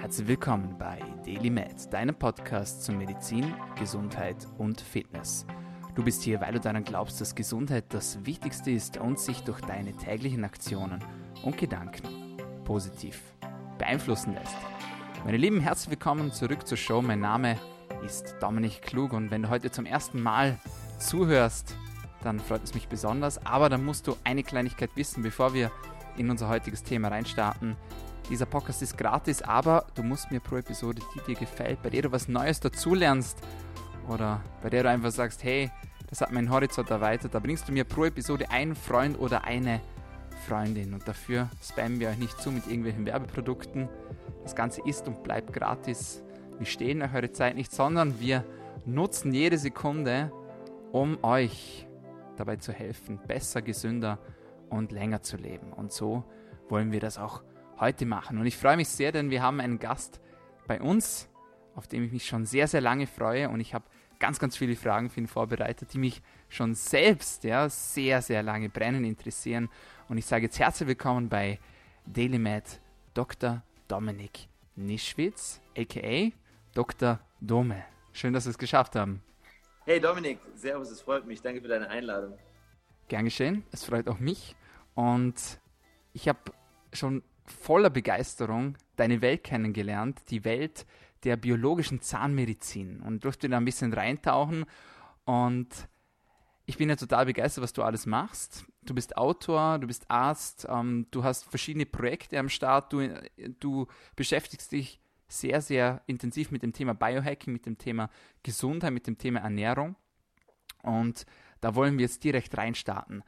Herzlich willkommen bei DailyMed, deinem Podcast zu Medizin, Gesundheit und Fitness. Du bist hier, weil du daran glaubst, dass Gesundheit das Wichtigste ist und sich durch deine täglichen Aktionen und Gedanken positiv beeinflussen lässt. Meine Lieben, herzlich willkommen zurück zur Show. Mein Name ist Dominik Klug und wenn du heute zum ersten Mal zuhörst, dann freut es mich besonders. Aber dann musst du eine Kleinigkeit wissen, bevor wir in unser heutiges Thema reinstarten. Dieser Podcast ist gratis, aber du musst mir pro Episode, die dir gefällt, bei der du was Neues dazulernst oder bei der du einfach sagst, hey, das hat meinen Horizont erweitert, da bringst du mir pro Episode einen Freund oder eine Freundin und dafür spammen wir euch nicht zu mit irgendwelchen Werbeprodukten. Das Ganze ist und bleibt gratis. Wir stehlen euch eure Zeit nicht, sondern wir nutzen jede Sekunde, um euch dabei zu helfen, besser, gesünder und länger zu leben. Und so wollen wir das auch heute machen. Und ich freue mich sehr, denn wir haben einen Gast bei uns, auf den ich mich schon sehr, sehr lange freue. Und ich habe ganz, ganz viele Fragen für ihn vorbereitet, die mich schon selbst ja, sehr, sehr lange brennen interessieren. Und ich sage jetzt herzlich willkommen bei DailyMed Dr. Dominik Nischwitz, a.k.a. Dr. Dome. Schön, dass wir es geschafft haben. Hey Dominik, Servus, es freut mich. Danke für deine Einladung. Gern geschehen, es freut auch mich. Und ich habe schon voller Begeisterung deine Welt kennengelernt, die Welt der biologischen Zahnmedizin und durfte da ein bisschen reintauchen und ich bin ja total begeistert, was du alles machst. Du bist Autor, du bist Arzt, ähm, du hast verschiedene Projekte am Start, du, du beschäftigst dich sehr, sehr intensiv mit dem Thema Biohacking, mit dem Thema Gesundheit, mit dem Thema Ernährung und da wollen wir jetzt direkt reinstarten.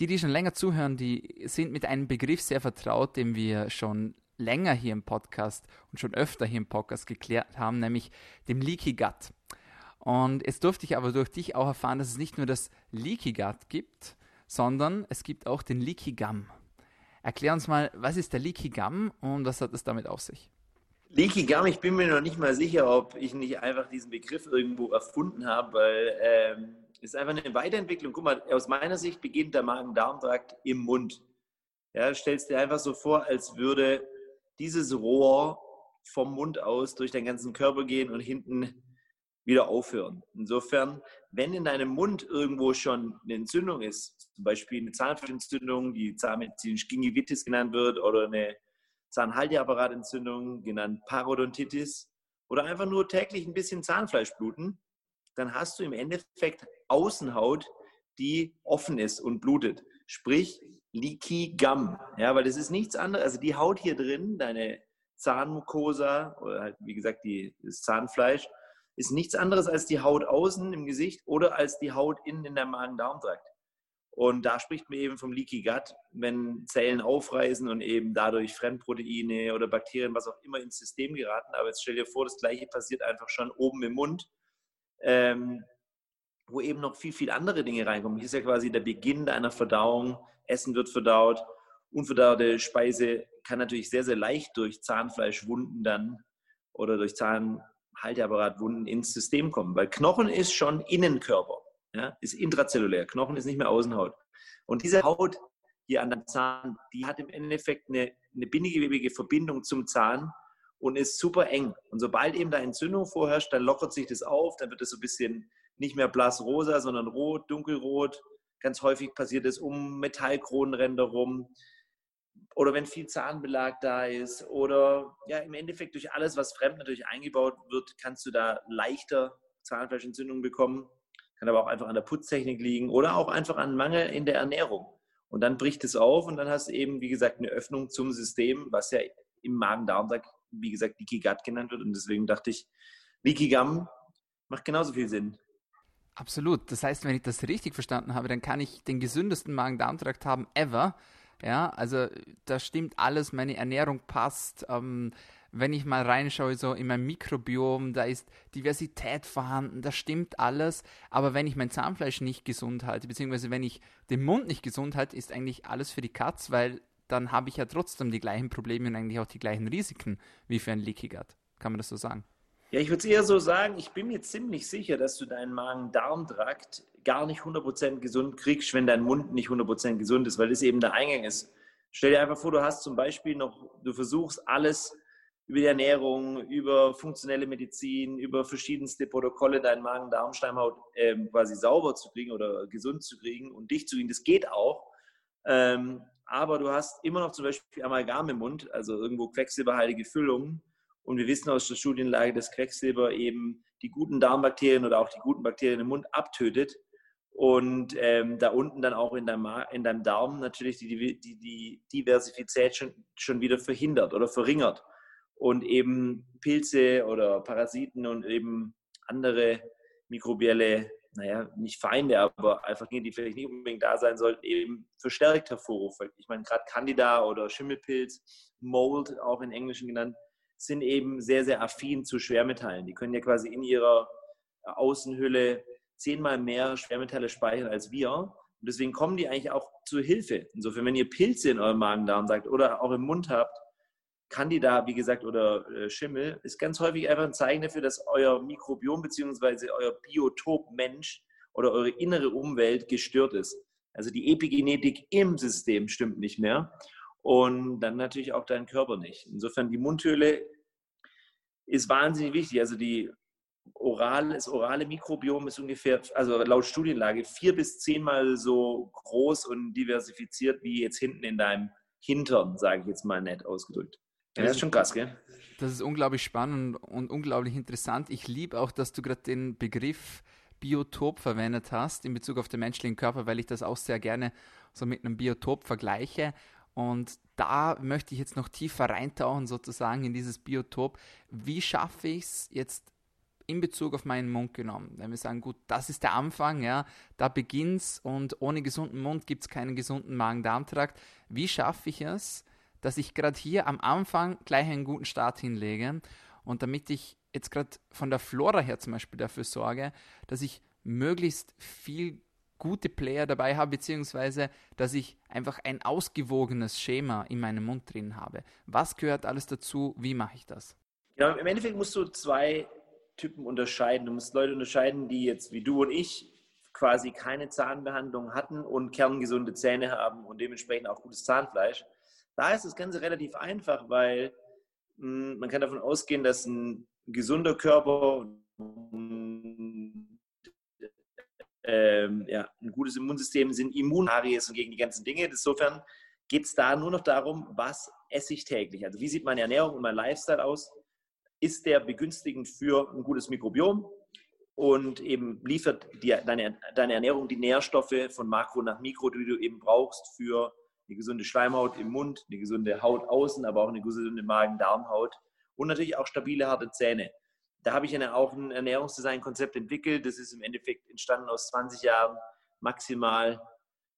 Die, die schon länger zuhören, die sind mit einem Begriff sehr vertraut, den wir schon länger hier im Podcast und schon öfter hier im Podcast geklärt haben, nämlich dem Leaky Gut. Und jetzt durfte ich aber durch dich auch erfahren, dass es nicht nur das Leaky Gut gibt, sondern es gibt auch den Leaky Gum. Erklär uns mal, was ist der Leaky Gum und was hat es damit auf sich? Leaky Gum, ich bin mir noch nicht mal sicher, ob ich nicht einfach diesen Begriff irgendwo erfunden habe, weil ähm, ist einfach eine Weiterentwicklung. Guck mal, aus meiner Sicht beginnt der Magen-Darm-Trakt im Mund. Ja, stellst dir einfach so vor, als würde dieses Rohr vom Mund aus durch den ganzen Körper gehen und hinten wieder aufhören. Insofern, wenn in deinem Mund irgendwo schon eine Entzündung ist, zum Beispiel eine Zahnfleischentzündung, die zahnmedizinisch Gingivitis genannt wird, oder eine Zahnhalteapparatentzündung, genannt Parodontitis, oder einfach nur täglich ein bisschen Zahnfleischbluten, dann hast du im Endeffekt Außenhaut, die offen ist und blutet. Sprich, Leaky Gum. Ja, weil das ist nichts anderes. Also die Haut hier drin, deine Zahnmucosa oder halt, wie gesagt, die, das Zahnfleisch, ist nichts anderes als die Haut außen im Gesicht oder als die Haut innen in der Magen-Darm-Trakt. Und da spricht man eben vom Leaky Gut, wenn Zellen aufreißen und eben dadurch Fremdproteine oder Bakterien, was auch immer, ins System geraten. Aber jetzt stell dir vor, das Gleiche passiert einfach schon oben im Mund ähm, wo eben noch viel, viel andere Dinge reinkommen. Hier ist ja quasi der Beginn deiner Verdauung. Essen wird verdaut. Unverdaute Speise kann natürlich sehr, sehr leicht durch Zahnfleischwunden dann oder durch Zahnhalteapparatwunden ins System kommen, weil Knochen ist schon Innenkörper, ja, ist intrazellulär. Knochen ist nicht mehr Außenhaut. Und diese Haut hier an dem Zahn, die hat im Endeffekt eine, eine bindegewebige Verbindung zum Zahn und ist super eng. Und sobald eben da Entzündung vorherrscht, dann lockert sich das auf, dann wird es so ein bisschen nicht mehr blass rosa, sondern rot, dunkelrot. Ganz häufig passiert es um Metallkronenränder rum oder wenn viel Zahnbelag da ist oder ja im Endeffekt durch alles, was fremd natürlich eingebaut wird, kannst du da leichter Zahnfleischentzündung bekommen. Kann aber auch einfach an der Putztechnik liegen oder auch einfach an Mangel in der Ernährung. Und dann bricht es auf und dann hast du eben, wie gesagt, eine Öffnung zum System, was ja im Magen-Darm-Trakt wie gesagt, Gut genannt wird. Und deswegen dachte ich, Gum macht genauso viel Sinn. Absolut. Das heißt, wenn ich das richtig verstanden habe, dann kann ich den gesündesten Magen-Darm-Trakt haben ever. Ja, also da stimmt alles, meine Ernährung passt. Ähm, wenn ich mal reinschaue, so in mein Mikrobiom, da ist Diversität vorhanden, da stimmt alles. Aber wenn ich mein Zahnfleisch nicht gesund halte, beziehungsweise wenn ich den Mund nicht gesund halte, ist eigentlich alles für die Katz, weil dann habe ich ja trotzdem die gleichen Probleme und eigentlich auch die gleichen Risiken wie für ein Leaky Gut. Kann man das so sagen? Ja, ich würde es eher so sagen, ich bin mir ziemlich sicher, dass du deinen Magen-Darm-Trakt gar nicht 100% gesund kriegst, wenn dein Mund nicht 100% gesund ist, weil das eben der Eingang ist. Stell dir einfach vor, du hast zum Beispiel noch, du versuchst alles über die Ernährung, über funktionelle Medizin, über verschiedenste Protokolle deinen Magen-Darm-Schleimhaut ähm, quasi sauber zu kriegen oder gesund zu kriegen und dicht zu kriegen. Das geht auch. Ähm, aber du hast immer noch zum Beispiel Amalgam im Mund, also irgendwo quecksilberhaltige Füllungen. Und wir wissen aus der Studienlage, dass Quecksilber eben die guten Darmbakterien oder auch die guten Bakterien im Mund abtötet und ähm, da unten dann auch in deinem, in deinem Darm natürlich die, die, die Diversifizität schon, schon wieder verhindert oder verringert und eben Pilze oder Parasiten und eben andere mikrobielle, naja, nicht Feinde, aber einfach Dinge, die vielleicht nicht unbedingt da sein sollten, eben verstärkt hervorrufen. Ich meine, gerade Candida oder Schimmelpilz, Mold auch in Englischen genannt, sind eben sehr, sehr affin zu Schwermetallen. Die können ja quasi in ihrer Außenhülle zehnmal mehr Schwermetalle speichern als wir. Und deswegen kommen die eigentlich auch zur Hilfe. Insofern, wenn ihr Pilze in eurem Magen-Darm sagt oder auch im Mund habt, Candida, wie gesagt, oder äh, Schimmel, ist ganz häufig einfach ein Zeichen dafür, dass euer Mikrobiom bzw. euer Biotop Mensch oder eure innere Umwelt gestört ist. Also die Epigenetik im System stimmt nicht mehr und dann natürlich auch dein Körper nicht. Insofern die Mundhöhle ist wahnsinnig wichtig. Also die oral, das orale Mikrobiom ist ungefähr, also laut Studienlage, vier bis zehnmal so groß und diversifiziert wie jetzt hinten in deinem Hintern, sage ich jetzt mal nett ausgedrückt. Ja, das ist schon krass, gell? Das ist unglaublich spannend und unglaublich interessant. Ich liebe auch, dass du gerade den Begriff Biotop verwendet hast in Bezug auf den menschlichen Körper, weil ich das auch sehr gerne so mit einem Biotop vergleiche. Und da möchte ich jetzt noch tiefer reintauchen, sozusagen in dieses Biotop. Wie schaffe ich es jetzt in Bezug auf meinen Mund genommen? Wenn wir sagen, gut, das ist der Anfang, ja, da beginnt's und ohne gesunden Mund gibt es keinen gesunden Magen-Darm-Trakt. Wie schaffe ich es, dass ich gerade hier am Anfang gleich einen guten Start hinlege und damit ich jetzt gerade von der Flora her zum Beispiel dafür sorge, dass ich möglichst viel gute Player dabei habe, beziehungsweise dass ich einfach ein ausgewogenes Schema in meinem Mund drin habe. Was gehört alles dazu? Wie mache ich das? Ja, im Endeffekt musst du zwei Typen unterscheiden. Du musst Leute unterscheiden, die jetzt wie du und ich quasi keine Zahnbehandlung hatten und kerngesunde Zähne haben und dementsprechend auch gutes Zahnfleisch. Da ist das Ganze relativ einfach, weil mh, hm, man kann davon ausgehen, dass ein gesunder Körper ähm, ja, ein gutes Immunsystem sind Immunaries und gegen die ganzen Dinge. Insofern geht es da nur noch darum, was esse ich täglich. Also wie sieht meine Ernährung und mein Lifestyle aus? Ist der begünstigend für ein gutes Mikrobiom und eben liefert die, deine, deine Ernährung die Nährstoffe von Makro nach Mikro, die du eben brauchst für eine gesunde Schleimhaut im Mund, eine gesunde Haut außen, aber auch eine gesunde Magen-Darm-Haut und natürlich auch stabile, harte Zähne. Da habe ich eine, auch ein Ernährungsdesign-Konzept entwickelt. Das ist im Endeffekt entstanden aus 20 Jahren maximal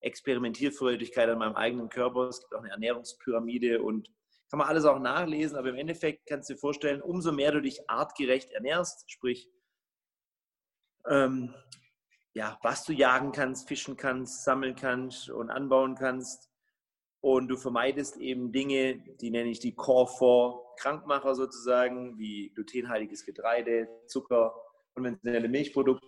Experimentierfreudigkeit an meinem eigenen Körper. Es gibt auch eine Ernährungspyramide und kann man alles auch nachlesen, aber im Endeffekt kannst du dir vorstellen, umso mehr du dich artgerecht ernährst, sprich, ähm, ja, was du jagen kannst, fischen kannst, sammeln kannst und anbauen kannst, und du vermeidest eben Dinge, die nenne ich die Core 4 Krankmacher sozusagen, wie glutenhaltiges Getreide, Zucker, konventionelle Milchprodukte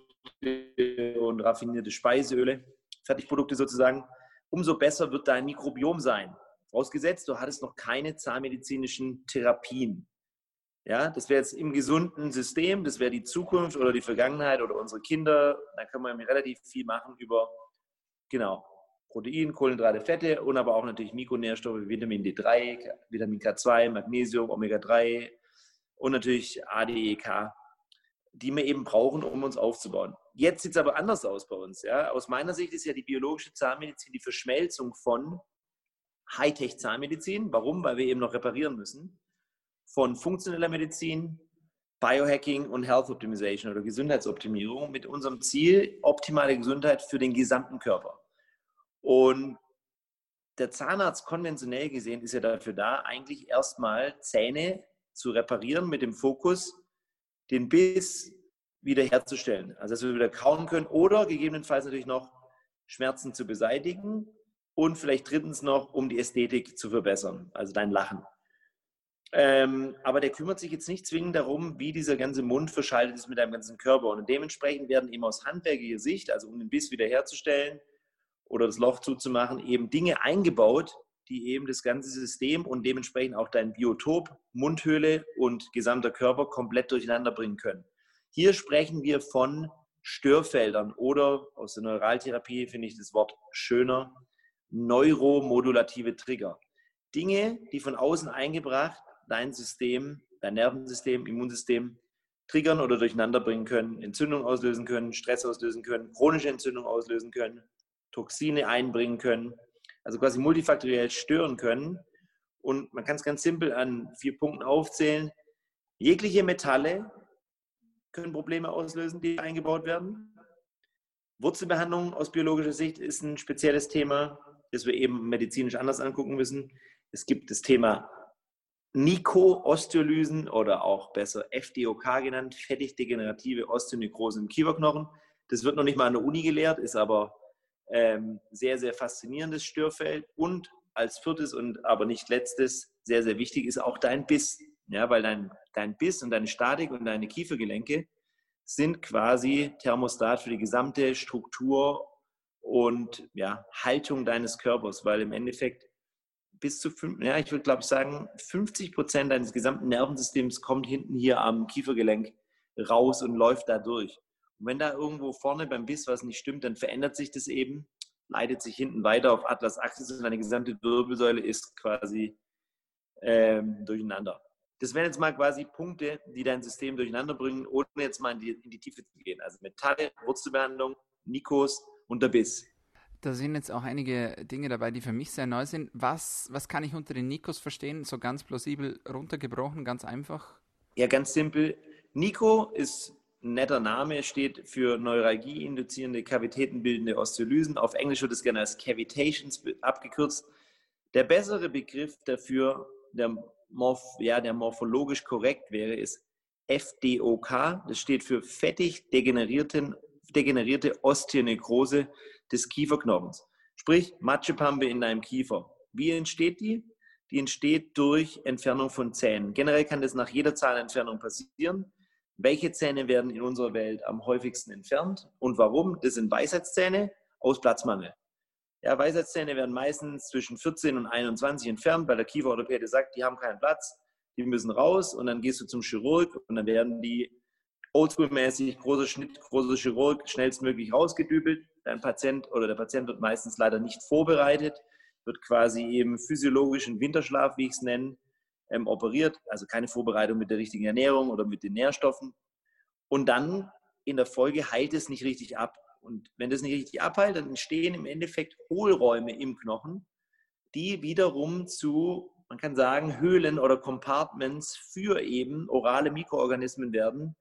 und raffinierte Speiseöle, Fertigprodukte sozusagen. Umso besser wird dein Mikrobiom sein. Vorausgesetzt, du hattest noch keine zahnmedizinischen Therapien. Ja, das wäre jetzt im gesunden System, das wäre die Zukunft oder die Vergangenheit oder unsere Kinder. Da kann man relativ viel machen über, genau, Protein, Kohlenhydrate, Fette und aber auch natürlich Mikronährstoffe, Vitamin D3, Vitamin K2, Magnesium, Omega-3 und natürlich ADEK, die wir eben brauchen, um uns aufzubauen. Jetzt sieht es aber anders aus bei uns. Ja? Aus meiner Sicht ist ja die biologische Zahnmedizin die Verschmelzung von Hightech-Zahnmedizin. Warum? Weil wir eben noch reparieren müssen. Von funktioneller Medizin, Biohacking und Health Optimization oder Gesundheitsoptimierung mit unserem Ziel optimale Gesundheit für den gesamten Körper. Und der Zahnarzt konventionell gesehen ist ja dafür da, eigentlich erstmal Zähne zu reparieren mit dem Fokus, den Biss wiederherzustellen. Also dass wir wieder kauen können oder gegebenenfalls natürlich noch Schmerzen zu beseitigen und vielleicht drittens noch, um die Ästhetik zu verbessern, also dein Lachen. Ähm, aber der kümmert sich jetzt nicht zwingend darum, wie dieser ganze Mund verschaltet ist mit deinem ganzen Körper. Und dementsprechend werden eben aus handwerklicher Sicht, also um den Biss wiederherzustellen, oder das Loch zuzumachen, eben Dinge eingebaut, die eben das ganze System und dementsprechend auch dein Biotop, Mundhöhle und gesamter Körper komplett durcheinander bringen können. Hier sprechen wir von Störfeldern oder aus der Neuraltherapie finde ich das Wort schöner, neuromodulative Trigger. Dinge, die von außen eingebracht dein System, dein Nervensystem, Immunsystem triggern oder durcheinander bringen können, Entzündung auslösen können, Stress auslösen können, chronische Entzündung auslösen können, Toxine einbringen können, also quasi multifaktoriell stören können. Und man kann es ganz simpel an vier Punkten aufzählen. Jegliche Metalle können Probleme auslösen, die eingebaut werden. Wurzelbehandlung aus biologischer Sicht ist ein spezielles Thema, das wir eben medizinisch anders angucken müssen. Es gibt das Thema Nico-Osteolysen oder auch besser FDOK genannt, fettig-degenerative Osteonekrose im Kieferknochen. Das wird noch nicht mal an der Uni gelehrt, ist aber ähm, sehr, sehr faszinierendes Störfeld. Und als viertes und aber nicht letztes, sehr, sehr wichtig ist auch dein Biss. Ja, weil dein, dein Biss und deine Statik und deine Kiefergelenke sind quasi Thermostat für die gesamte Struktur und ja, Haltung deines Körpers, weil im Endeffekt bis zu, fünf, ja, ich würde glaube ich sagen, 50 Prozent deines gesamten Nervensystems kommt hinten hier am Kiefergelenk raus und läuft da durch. Und wenn da irgendwo vorne beim Biss was nicht stimmt, dann verändert sich das eben, leitet sich hinten weiter auf Atlas Axis und deine gesamte Wirbelsäule ist quasi ähm, durcheinander. Das wären jetzt mal quasi Punkte, die dein System durcheinander bringen, ohne jetzt mal in die, in die Tiefe zu gehen. Also Metalle, Wurzelbehandlung, Nikos und der Biss. Da sind jetzt auch einige Dinge dabei, die für mich sehr neu sind. Was, was kann ich unter den Nikos verstehen? So ganz plausibel runtergebrochen, ganz einfach? Ja, ganz simpel. Nico ist netter Name, steht für Neuralgie induzierende kavitätenbildende Osteolysen. Auf Englisch wird es gerne als Cavitations abgekürzt. Der bessere Begriff dafür, der, morph ja, der morphologisch korrekt wäre, ist FDOK. Das steht für fettig degenerierte Osteonekrose des Kieferknochens. Sprich, Matschepampe in deinem Kiefer. Wie entsteht die? Die entsteht durch Entfernung von Zähnen. Generell kann das nach jeder Zahnentfernung passieren. Welche Zähne werden in unserer Welt am häufigsten entfernt und warum? Das sind Weisheitszähne aus Platzmangel. Ja, Weisheitszähne werden meistens zwischen 14 und 21 entfernt, weil der Kieferorthopäde sagt, die haben keinen Platz, die müssen raus und dann gehst du zum Chirurg und dann werden die oldschool-mäßig, großer Schnitt, großer Chirurg, schnellstmöglich rausgedübelt. Dein Patient oder der Patient wird meistens leider nicht vorbereitet, wird quasi eben physiologischen Winterschlaf, wie ich es nenne, ähm, operiert, also keine Vorbereitung mit der richtigen Ernährung oder mit den Nährstoffen. Und dann in der Folge heilt es nicht richtig ab. Und wenn das nicht richtig abheilt, dann entstehen im Endeffekt Hohlräume im Knochen, die wiederum zu, man kann sagen, Höhlen oder Compartments für eben orale Mikroorganismen werden,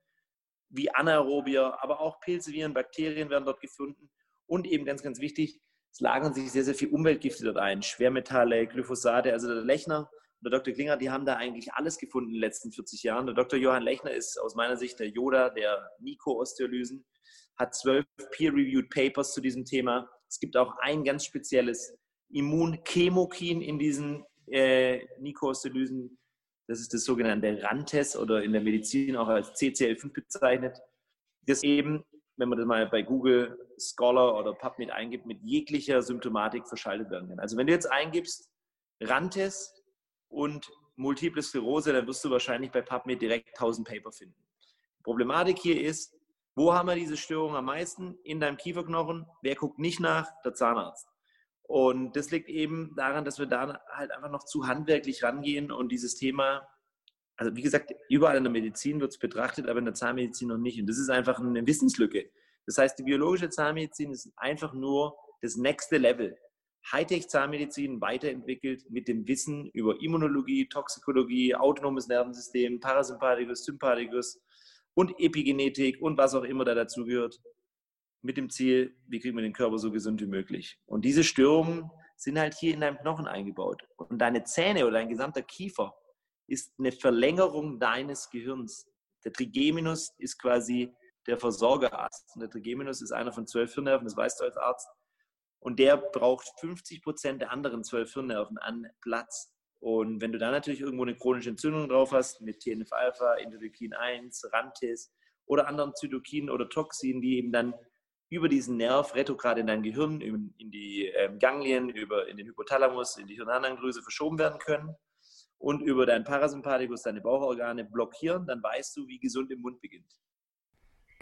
wie Anaerobier, aber auch Pilze, Viren, Bakterien werden dort gefunden. Und eben ganz, ganz wichtig, es lagern sich sehr, sehr viele Umweltgifte dort ein. Schwermetalle, Glyphosate. Also der Lechner der Dr. Klinger, die haben da eigentlich alles gefunden in den letzten 40 Jahren. Der Dr. Johann Lechner ist aus meiner Sicht der Yoda der Nico-Osteolysen, hat zwölf peer-reviewed Papers zu diesem Thema. Es gibt auch ein ganz spezielles Immunchemokin in diesen äh, Nico-Osteolysen. Das ist das sogenannte Rantes oder in der Medizin auch als CCL5 bezeichnet. Das eben, wenn man das mal bei Google Scholar oder PubMed eingibt, mit jeglicher Symptomatik verschaltet werden kann. Also wenn du jetzt eingibst, Rantes und Multiple Sklerose, dann wirst du wahrscheinlich bei PubMed direkt 1000 Paper finden. Die Problematik hier ist, wo haben wir diese Störung am meisten? In deinem Kieferknochen. Wer guckt nicht nach? Der Zahnarzt. Und das liegt eben daran, dass wir da halt einfach noch zu handwerklich rangehen und dieses Thema, also wie gesagt, überall in der Medizin wird es betrachtet, aber in der Zahnmedizin noch nicht. Und das ist einfach eine Wissenslücke. Das heißt, die biologische Zahnmedizin ist einfach nur das nächste Level. Hightech-Zahnmedizin weiterentwickelt mit dem Wissen über Immunologie, Toxikologie, autonomes Nervensystem, Parasympathikus, Sympathikus und Epigenetik und was auch immer da dazugehört, mit dem Ziel, wie kriegen wir den Körper so gesund wie möglich. Und diese Störungen sind halt hier in deinem Knochen eingebaut. Und deine Zähne oder dein gesamter Kiefer ist eine Verlängerung deines Gehirns. Der Trigeminus ist quasi der Versorgerarzt. Und der Trigeminus ist einer von zwölf Hirnnerven, das weißt du als Arzt. Und der braucht 50 Prozent der anderen zwölf Hirnnerven an Platz. Und wenn du da natürlich irgendwo eine chronische Entzündung drauf hast, mit TNF-Alpha, Interleukin 1, Rantis oder anderen Zytokinen oder Toxinen, die eben dann über diesen Nerv retrograd in dein Gehirn, in, die ähm, Ganglien, über, in den Hypothalamus, in die Hirnanandrüse verschoben werden können und über deinen Parasympathikus, deine Bauchorgane blockieren, dann weißt du, wie gesund im Mund beginnt.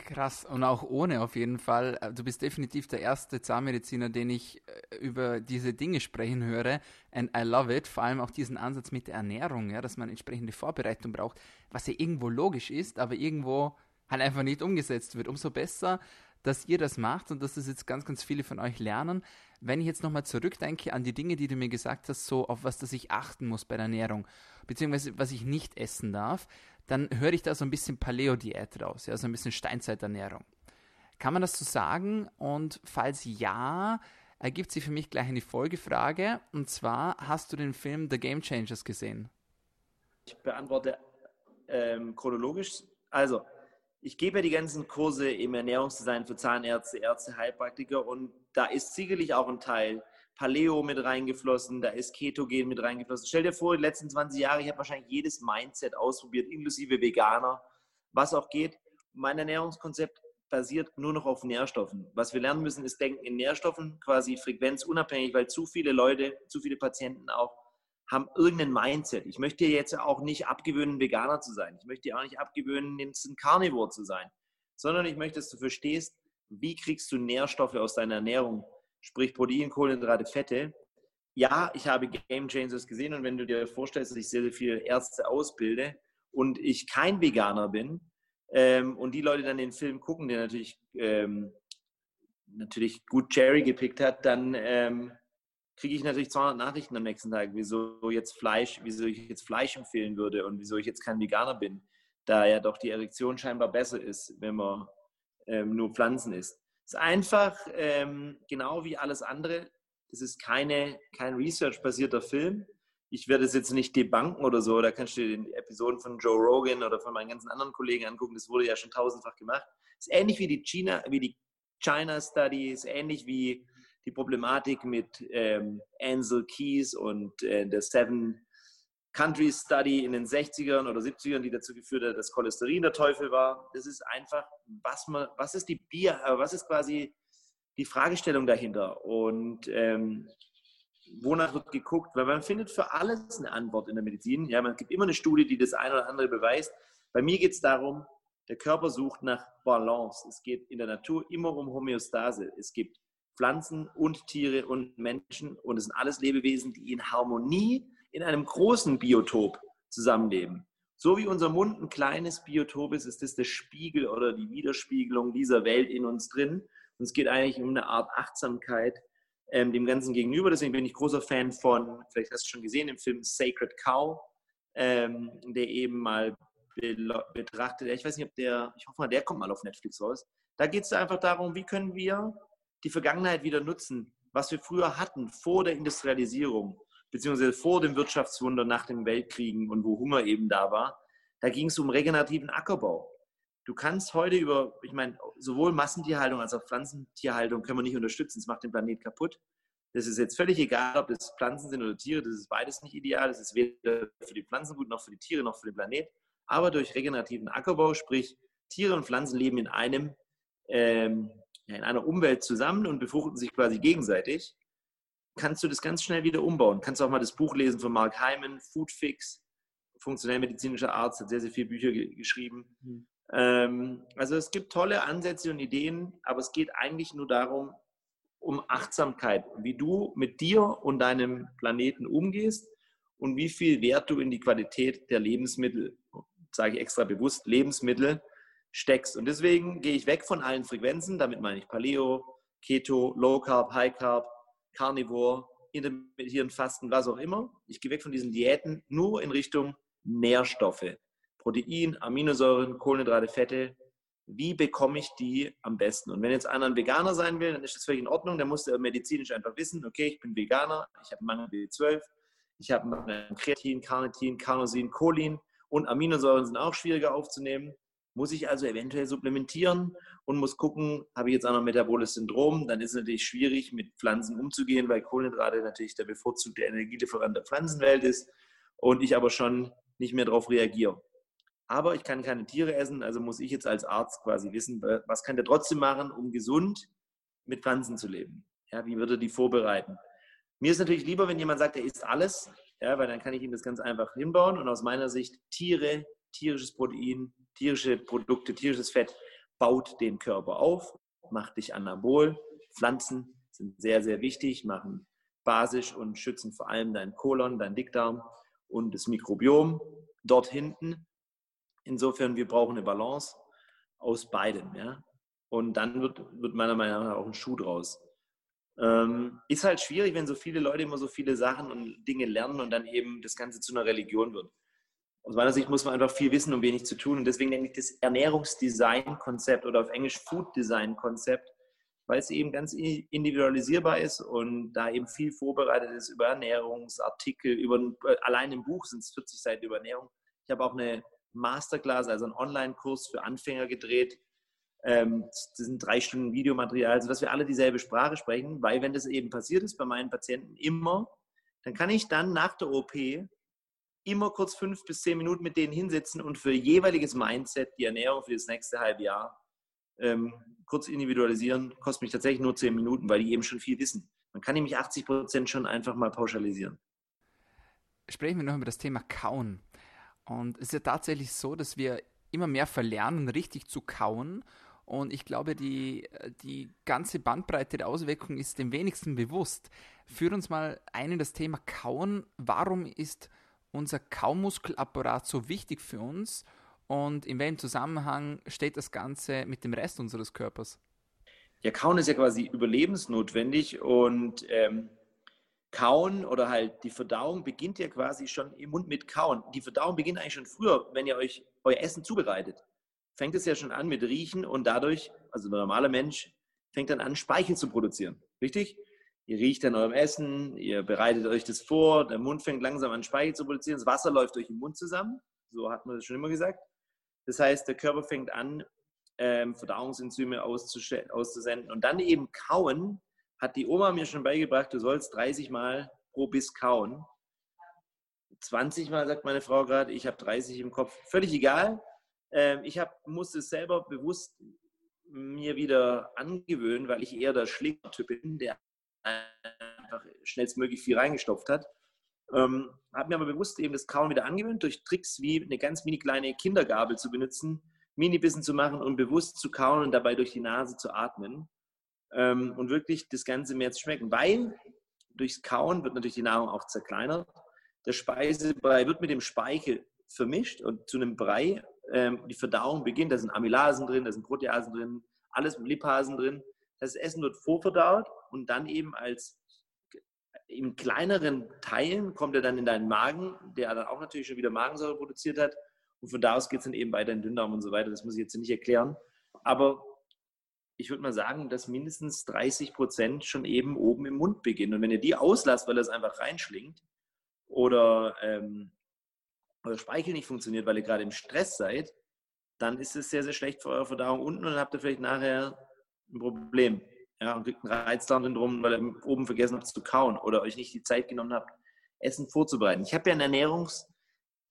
Krass, und auch ohne auf jeden Fall. Äh, du bist definitiv der erste Zahnmediziner, den ich äh, über diese Dinge sprechen höre. And I love it. Vor allem auch diesen Ansatz mit der Ernährung, ja, dass man entsprechende Vorbereitung braucht, was ja irgendwo logisch ist, aber irgendwo halt einfach nicht umgesetzt wird. Umso besser, dass ihr das macht und dass das jetzt ganz, ganz viele von euch lernen. Wenn ich jetzt nochmal zurückdenke an die Dinge, die du mir gesagt hast, so auf was das ich achten muss bei der Ernährung, beziehungsweise was ich nicht essen darf, dann höre ich da so ein bisschen Paleo-Diät raus, ja, so ein bisschen Steinzeiternährung. Kann man das so sagen? Und falls ja, ergibt sich für mich gleich eine Folgefrage. Und zwar, hast du den Film The Game Changers gesehen? Ich beantworte ähm, chronologisch. Also, ich gebe ja die ganzen Kurse im Ernährungsdesign für Zahnärzte, Ärzte, Heilpraktiker und da ist sicherlich auch ein Teil Paleo mit reingeflossen, da ist Ketogen mit reingeflossen. Stell dir vor, die letzten 20 Jahre, ich habe wahrscheinlich jedes Mindset ausprobiert, inklusive Veganer, was auch geht. Mein Ernährungskonzept basiert nur noch auf Nährstoffen. Was wir lernen müssen, ist denken in Nährstoffen, quasi frequenzunabhängig, weil zu viele Leute, zu viele Patienten auch haben irgendein Mindset. Ich möchte dir jetzt auch nicht abgewöhnen, Veganer zu sein. Ich möchte dir auch nicht abgewöhnen, ein Carnivore zu sein, sondern ich möchte, dass du verstehst, wie kriegst du Nährstoffe aus deiner Ernährung sprich Protein, Kohlenhydrate, Fette. Ja, ich habe Game Changers gesehen und wenn du dir vorstellst, dass ich sehr, sehr viele Ärzte ausbilde und ich kein Veganer bin ähm, und die Leute dann den Film gucken, der natürlich, ähm, natürlich gut Cherry gepickt hat, dann ähm, kriege ich natürlich 200 Nachrichten am nächsten Tag, wieso jetzt Fleisch, wieso ich jetzt Fleisch empfehlen würde und wieso ich jetzt kein Veganer bin, da ja doch die Erektion scheinbar besser ist, wenn man ähm, nur Pflanzen isst ist einfach ähm, genau wie alles andere. Das ist keine, kein Research-basierter Film. Ich werde es jetzt nicht debanken oder so. Da kannst du dir die Episoden von Joe Rogan oder von meinen ganzen anderen Kollegen angucken. Das wurde ja schon tausendfach gemacht. Ist ähnlich wie die China, wie die China Study, ist ähnlich wie die Problematik mit ähm, Ansel Keys und äh, der Seven Country Study in den 60ern oder 70ern, die dazu geführt hat, dass Cholesterin der Teufel war. Das ist einfach, was man, was ist die Bier, äh, was ist quasi die Fragestellung dahinter und ähm, wonach wird geguckt, weil man findet für alles eine Antwort in der Medizin. Ja, man gibt immer eine Studie, die das eine oder andere beweist. Bei mir geht es darum, der Körper sucht nach Balance. Es geht in der Natur immer um Homöostase. Es gibt Pflanzen und Tiere und Menschen und es sind alles Lebewesen, die in Harmonie in einem großen Biotop zusammenleben. So wie unser Mund ein kleines Biotop ist, ist das der Spiegel oder die Widerspiegelung dieser Welt in uns drin. Und es geht eigentlich um eine Art Achtsamkeit ähm, dem Ganzen gegenüber. Deswegen bin ich großer Fan von, vielleicht hast du schon gesehen, im Film Sacred Cow, ähm, der eben mal betrachtet, ich weiß nicht, ob der, ich hoffe mal, der kommt mal auf Netflix raus. Da geht es einfach darum, wie können wir die Vergangenheit wieder nutzen, was wir früher hatten vor der Industrialisierung beziehungsweise vor dem Wirtschaftswunder nach den Weltkriegen und wo Hunger eben da war, da ging es um regenerativen Ackerbau. Du kannst heute über, ich meine, sowohl Massentierhaltung als auch Pflanzentierhaltung können wir nicht unterstützen. Es macht den Planet kaputt. Das ist jetzt völlig egal, ob das Pflanzen sind oder Tiere. Das ist beides nicht ideal. Das ist weder für die Pflanzen gut, noch für die Tiere, noch für den Planet. Aber durch regenerativen Ackerbau, sprich Tiere und Pflanzen leben in einem, ähm, in einer Umwelt zusammen und befruchten sich quasi gegenseitig, kannst du das ganz schnell wieder umbauen. Kannst auch mal das Buch lesen von Mark Hyman, Food Fix, funktionell medizinischer Arzt, hat sehr, sehr viele Bücher ge geschrieben. Mhm. Ähm, also es gibt tolle Ansätze und Ideen, aber es geht eigentlich nur darum, um Achtsamkeit, wie du mit dir und deinem Planeten umgehst und wie viel Wert du in die Qualität der Lebensmittel, sage ich extra bewusst, Lebensmittel steckst. Und deswegen gehe ich weg von allen Frequenzen, damit meine ich Paleo, Keto, Low Carb, High Carb, Carnivore, Fasten, was auch immer. Ich gehe weg von diesen Diäten nur in Richtung Nährstoffe. Protein, Aminosäuren, Kohlenhydrate, Fette. Wie bekomme ich die am besten? Und wenn jetzt einer ein Veganer sein will, dann ist das völlig in Ordnung. Dann muss er medizinisch einfach wissen, okay, ich bin Veganer, ich habe Mangel B12, ich habe Kreatin, Carnitin, Carnosin, Cholin und Aminosäuren sind auch schwieriger aufzunehmen. Muss ich also eventuell supplementieren und muss gucken, habe ich jetzt auch noch metaboles Syndrom, dann ist es natürlich schwierig, mit Pflanzen umzugehen, weil Kohlenhydrate natürlich der bevorzugte Energielieferant der Pflanzenwelt ist und ich aber schon nicht mehr darauf reagiere. Aber ich kann keine Tiere essen, also muss ich jetzt als Arzt quasi wissen, was kann der trotzdem machen, um gesund mit Pflanzen zu leben? Ja, wie würde die vorbereiten? Mir ist natürlich lieber, wenn jemand sagt, er isst alles, ja, weil dann kann ich ihm das ganz einfach hinbauen und aus meiner Sicht Tiere, tierisches Protein, tierische Produkte, tierisches Fett baut den Körper auf, macht dich anabol. Pflanzen sind sehr, sehr wichtig, machen basisch und schützen vor allem deinen Kolon, deinen Dickdarm und das Mikrobiom dort hinten. Insofern, wir brauchen eine Balance aus beidem. Ja? Und dann wird, wird meiner Meinung nach auch ein Schuh draus. Ähm, ist halt schwierig, wenn so viele Leute immer so viele Sachen und Dinge lernen und dann eben das Ganze zu einer Religion wird. Aus meiner Sicht muss man einfach viel wissen, um wenig zu tun. Und deswegen nenne ich das Ernährungsdesign-Konzept oder auf Englisch Food Design-Konzept, weil es eben ganz individualisierbar ist und da eben viel vorbereitet ist über Ernährungsartikel, über äh, allein im Buch sind es 40 Seiten über Ernährung. Ich habe auch eine Masterclass, also einen Online-Kurs für Anfänger gedreht. Ähm, das sind drei Stunden Videomaterial, sodass wir alle dieselbe Sprache sprechen, weil wenn das eben passiert ist bei meinen Patienten immer, dann kann ich dann nach der OP immer kurz fünf bis zehn Minuten mit denen hinsetzen und für jeweiliges Mindset die Ernährung für das nächste halbe Jahr ähm, kurz individualisieren. Kostet mich tatsächlich nur zehn Minuten, weil die eben schon viel wissen. Man kann nämlich 80 Prozent schon einfach mal pauschalisieren. Sprechen wir noch über das Thema Kauen. Und es ist ja tatsächlich so, dass wir immer mehr verlernen, richtig zu kauen. Und ich glaube, die, die ganze Bandbreite der Auswirkungen ist dem wenigsten bewusst. Führ uns mal ein in das Thema Kauen. Warum ist unser Kaumuskelapparat so wichtig für uns? Und in welchem Zusammenhang steht das Ganze mit dem Rest unseres Körpers? Ja, Kauen ist ja quasi überlebensnotwendig und ähm, Kauen oder halt die Verdauung beginnt ja quasi schon im Mund mit Kauen. Die Verdauung beginnt eigentlich schon früher, wenn ihr euch euer Essen zubereitet. Fängt es ja schon an mit Riechen und dadurch, also der normale Mensch, fängt dann an, Speichel zu produzieren. Richtig? Ihr riecht an eurem Essen, ihr bereitet euch das vor, der Mund fängt langsam an, Speichel zu produzieren, das Wasser läuft durch den Mund zusammen. So hat man das schon immer gesagt. Das heißt, der Körper fängt an, ähm, Verdauungsenzyme auszusenden und dann eben kauen hat die Oma mir schon beigebracht, du sollst 30 Mal pro Biss kauen. 20 Mal sagt meine Frau gerade, ich habe 30 im Kopf. Völlig egal. Ähm, ich hab, musste es selber bewusst mir wieder angewöhnen, weil ich eher der Schlingertyp bin, der einfach schnellstmöglich viel reingestopft hat. Ähm, habe mir aber bewusst eben das Kauen wieder angewöhnt, durch Tricks wie eine ganz mini kleine Kindergabel zu benutzen, Mini-Bissen zu machen und bewusst zu kauen und dabei durch die Nase zu atmen ähm, und wirklich das Ganze mehr zu schmecken. Weil durchs Kauen wird natürlich die Nahrung auch zerkleinert. Der Speisebrei wird mit dem Speichel vermischt und zu einem Brei. Ähm, die Verdauung beginnt, da sind Amylasen drin, da sind Proteasen drin, alles Lipasen drin. Das Essen wird vorverdaut und dann eben als in kleineren Teilen kommt er dann in deinen Magen, der dann auch natürlich schon wieder Magensäure produziert hat. Und von da aus geht es dann eben weiter in den Dünndarm und so weiter. Das muss ich jetzt nicht erklären. Aber ich würde mal sagen, dass mindestens 30 Prozent schon eben oben im Mund beginnen. Und wenn ihr die auslasst, weil es einfach reinschlingt oder ähm, euer Speichel nicht funktioniert, weil ihr gerade im Stress seid, dann ist es sehr, sehr schlecht für eure Verdauung unten und dann habt ihr vielleicht nachher ein Problem. Ja, und kriegt ein Reizdarmsyndrom, weil ihr oben vergessen habt zu kauen oder euch nicht die Zeit genommen habt, Essen vorzubereiten. Ich habe ja ein Ernährungs,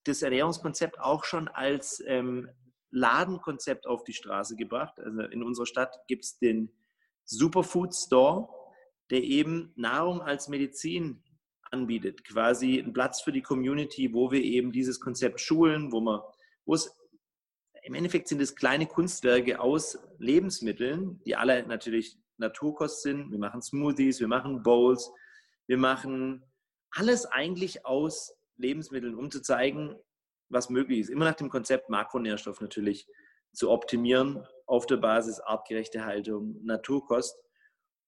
das Ernährungskonzept auch schon als ähm, Ladenkonzept auf die Straße gebracht. Also in unserer Stadt gibt es den Superfood Store, der eben Nahrung als Medizin anbietet. Quasi ein Platz für die Community, wo wir eben dieses Konzept schulen, wo man, wo es im Endeffekt sind es kleine Kunstwerke aus Lebensmitteln, die alle natürlich Naturkost sind. Wir machen Smoothies, wir machen Bowls, wir machen alles eigentlich aus Lebensmitteln, um zu zeigen, was möglich ist. Immer nach dem Konzept Makronährstoff natürlich zu optimieren auf der Basis artgerechte Haltung, Naturkost.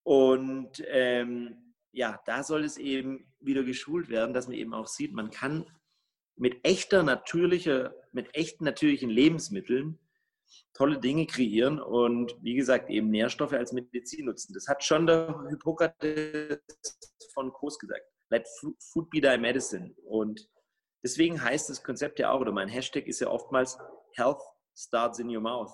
Und ähm, ja, da soll es eben wieder geschult werden, dass man eben auch sieht, man kann mit echter natürlicher, mit echten natürlichen Lebensmitteln tolle Dinge kreieren und wie gesagt eben Nährstoffe als Medizin nutzen. Das hat schon der Hippokrates von Kos gesagt. Let food be thy medicine. Und Deswegen heißt das Konzept ja auch, oder mein Hashtag ist ja oftmals Health starts in your mouth.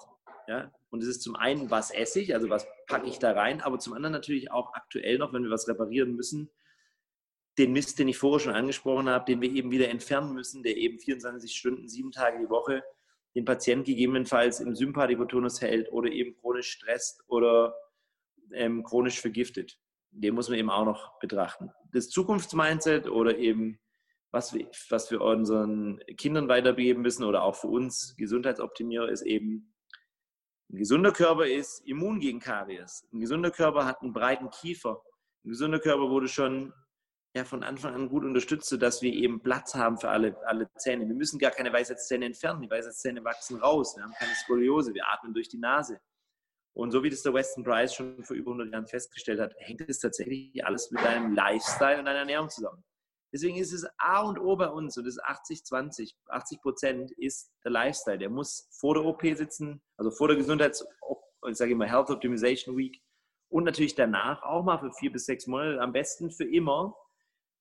Ja? Und es ist zum einen, was esse ich, also was packe ich da rein, aber zum anderen natürlich auch aktuell noch, wenn wir was reparieren müssen, den Mist, den ich vorher schon angesprochen habe, den wir eben wieder entfernen müssen, der eben 24 Stunden, sieben Tage die Woche den Patienten gegebenenfalls im Sympathikotonus hält oder eben chronisch stresst oder ähm, chronisch vergiftet. Den muss man eben auch noch betrachten. Das Zukunftsmindset oder eben was wir, was wir unseren Kindern weitergeben müssen oder auch für uns Gesundheitsoptimierer ist eben, ein gesunder Körper ist immun gegen Karies. Ein gesunder Körper hat einen breiten Kiefer. Ein gesunder Körper wurde schon ja, von Anfang an gut unterstützt, sodass wir eben Platz haben für alle, alle Zähne. Wir müssen gar keine Weisheitszähne entfernen. Die Weisheitszähne wachsen raus. Wir haben keine Skoliose. Wir atmen durch die Nase. Und so wie das der Weston Price schon vor über 100 Jahren festgestellt hat, hängt es tatsächlich alles mit deinem Lifestyle und deiner Ernährung zusammen. Deswegen ist es A und O bei uns und das ist 80-20. 80 Prozent ist der Lifestyle. Der muss vor der OP sitzen, also vor der Gesundheits-, ich sage immer Health Optimization Week und natürlich danach auch mal für vier bis sechs Monate, am besten für immer,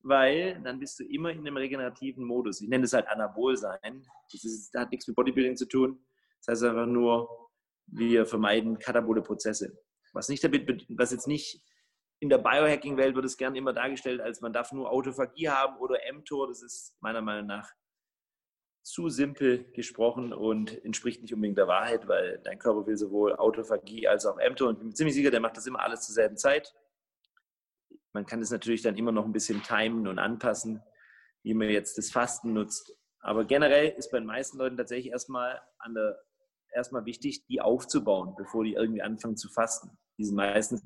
weil dann bist du immer in einem regenerativen Modus. Ich nenne das halt Anabol sein. Das, ist, das hat nichts mit Bodybuilding zu tun. Das heißt einfach nur, wir vermeiden katabole Prozesse. Was, nicht damit, was jetzt nicht in der Biohacking-Welt wird es gern immer dargestellt, als man darf nur Autophagie haben oder mTOR. Das ist meiner Meinung nach zu simpel gesprochen und entspricht nicht unbedingt der Wahrheit, weil dein Körper will sowohl Autophagie als auch mTOR. Und ich bin ziemlich sicher, der macht das immer alles zur selben Zeit. Man kann es natürlich dann immer noch ein bisschen timen und anpassen, wie man jetzt das Fasten nutzt. Aber generell ist bei den meisten Leuten tatsächlich erstmal an der erstmal wichtig, die aufzubauen, bevor die irgendwie anfangen zu fasten. Die sind meistens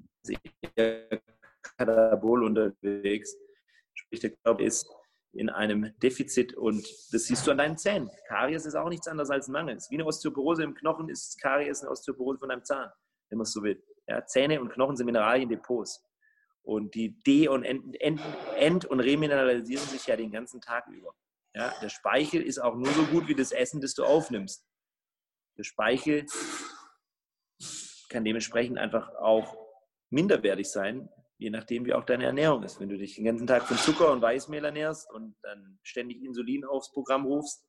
eher katabol unterwegs. Sprich, der Körper ist in einem Defizit und das siehst du an deinen Zähnen. Karies ist auch nichts anderes als ein Mangel. Wie eine Osteoporose im Knochen ist Karies eine Osteoporose von deinem Zahn, wenn man es so will. Ja, Zähne und Knochen sind Mineraliendepots. Und die de- und ent-, ent-, ent und remineralisieren sich ja den ganzen Tag über. Ja, der Speichel ist auch nur so gut wie das Essen, das du aufnimmst. Der Speichel kann dementsprechend einfach auch minderwertig sein, je nachdem, wie auch deine Ernährung ist. Wenn du dich den ganzen Tag von Zucker und Weißmehl ernährst und dann ständig Insulin aufs Programm rufst,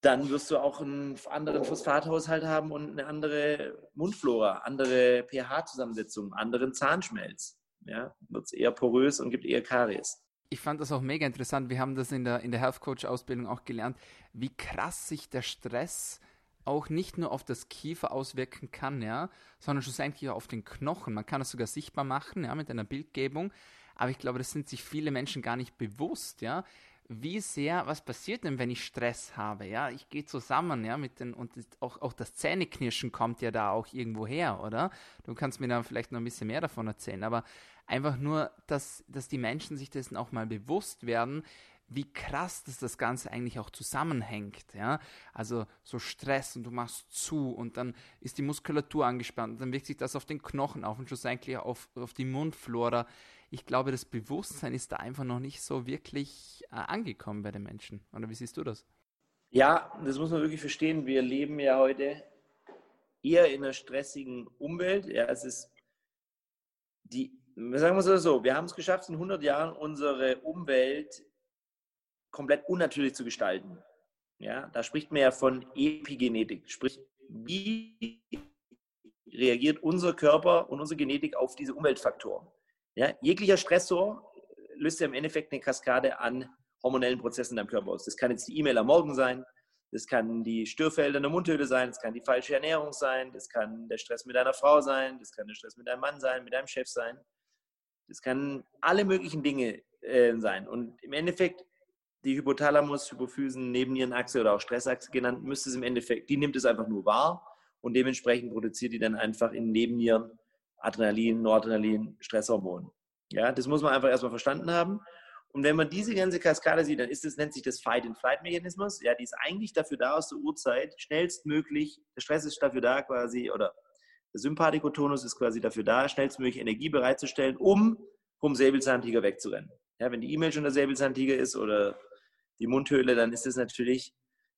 dann wirst du auch einen anderen Phosphathaushalt haben und eine andere Mundflora, andere pH-Zusammensetzung, anderen Zahnschmelz. Ja, wird es eher porös und gibt eher Karies. Ich fand das auch mega interessant. Wir haben das in der, in der Health Coach Ausbildung auch gelernt, wie krass sich der Stress auch nicht nur auf das Kiefer auswirken kann, ja, sondern schlussendlich auch auf den Knochen. Man kann das sogar sichtbar machen, ja, mit einer Bildgebung. Aber ich glaube, das sind sich viele Menschen gar nicht bewusst, ja. Wie sehr, was passiert denn, wenn ich Stress habe? Ja, ich gehe zusammen, ja, mit den, und auch, auch das Zähneknirschen kommt ja da auch irgendwo her, oder? Du kannst mir da vielleicht noch ein bisschen mehr davon erzählen, aber einfach nur, dass, dass die Menschen sich dessen auch mal bewusst werden, wie krass dass das Ganze eigentlich auch zusammenhängt. Ja? Also so Stress und du machst zu und dann ist die Muskulatur angespannt und dann wirkt sich das auf den Knochen auf und schlussendlich auf, auf die Mundflora. Ich glaube, das Bewusstsein ist da einfach noch nicht so wirklich äh, angekommen bei den Menschen. Oder wie siehst du das? Ja, das muss man wirklich verstehen. Wir leben ja heute eher in einer stressigen Umwelt. Ja, es ist die, sagen wir es so, wir haben es geschafft, in 100 Jahren unsere Umwelt komplett unnatürlich zu gestalten. Ja, da spricht man ja von Epigenetik, sprich, wie reagiert unser Körper und unsere Genetik auf diese Umweltfaktoren. Ja, jeglicher Stressor löst ja im Endeffekt eine Kaskade an hormonellen Prozessen in deinem Körper aus. Das kann jetzt die E-Mail am Morgen sein, das kann die Störfelder in der Mundhöhle sein, das kann die falsche Ernährung sein, das kann der Stress mit deiner Frau sein, das kann der Stress mit deinem Mann sein, mit deinem Chef sein. Das kann alle möglichen Dinge äh, sein. Und im Endeffekt die Hypothalamus, Hypophysen, Nebennierenachse oder auch Stressachse genannt, müsste es im Endeffekt, die nimmt es einfach nur wahr und dementsprechend produziert die dann einfach in Nebennieren Adrenalin, Noradrenalin, Stresshormon. Ja, das muss man einfach erstmal verstanden haben. Und wenn man diese ganze Kaskade sieht, dann ist das, nennt sich das Fight-and-Flight-Mechanismus. Ja, die ist eigentlich dafür da, aus der Uhrzeit schnellstmöglich, der Stress ist dafür da quasi, oder der Sympathikotonus ist quasi dafür da, schnellstmöglich Energie bereitzustellen, um vom Säbelzahntiger wegzurennen. Ja, wenn die E-Mail schon der Säbelzahntiger ist oder die Mundhöhle, dann ist das natürlich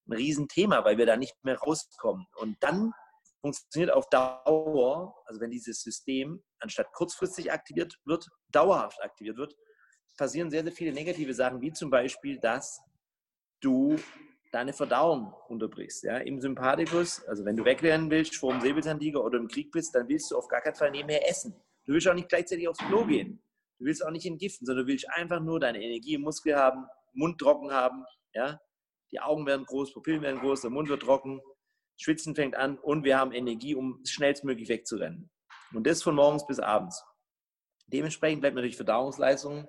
ein Riesenthema, weil wir da nicht mehr rauskommen. Und dann funktioniert auf Dauer, also wenn dieses System anstatt kurzfristig aktiviert wird, dauerhaft aktiviert wird, passieren sehr, sehr viele negative Sachen, wie zum Beispiel, dass du deine Verdauung unterbrichst. Ja? Im Sympathikus, also wenn du wegrennen willst vor dem Säbelzahntiger oder im Krieg bist, dann willst du auf gar keinen Fall nebenher essen. Du willst auch nicht gleichzeitig aufs Klo gehen. Du willst auch nicht entgiften, sondern du willst einfach nur deine Energie im Muskel haben, Mund trocken haben, ja, die Augen werden groß, Pupillen werden groß, der Mund wird trocken, Schwitzen fängt an und wir haben Energie, um schnellstmöglich wegzurennen. Und das von morgens bis abends. Dementsprechend bleibt natürlich Verdauungsleistung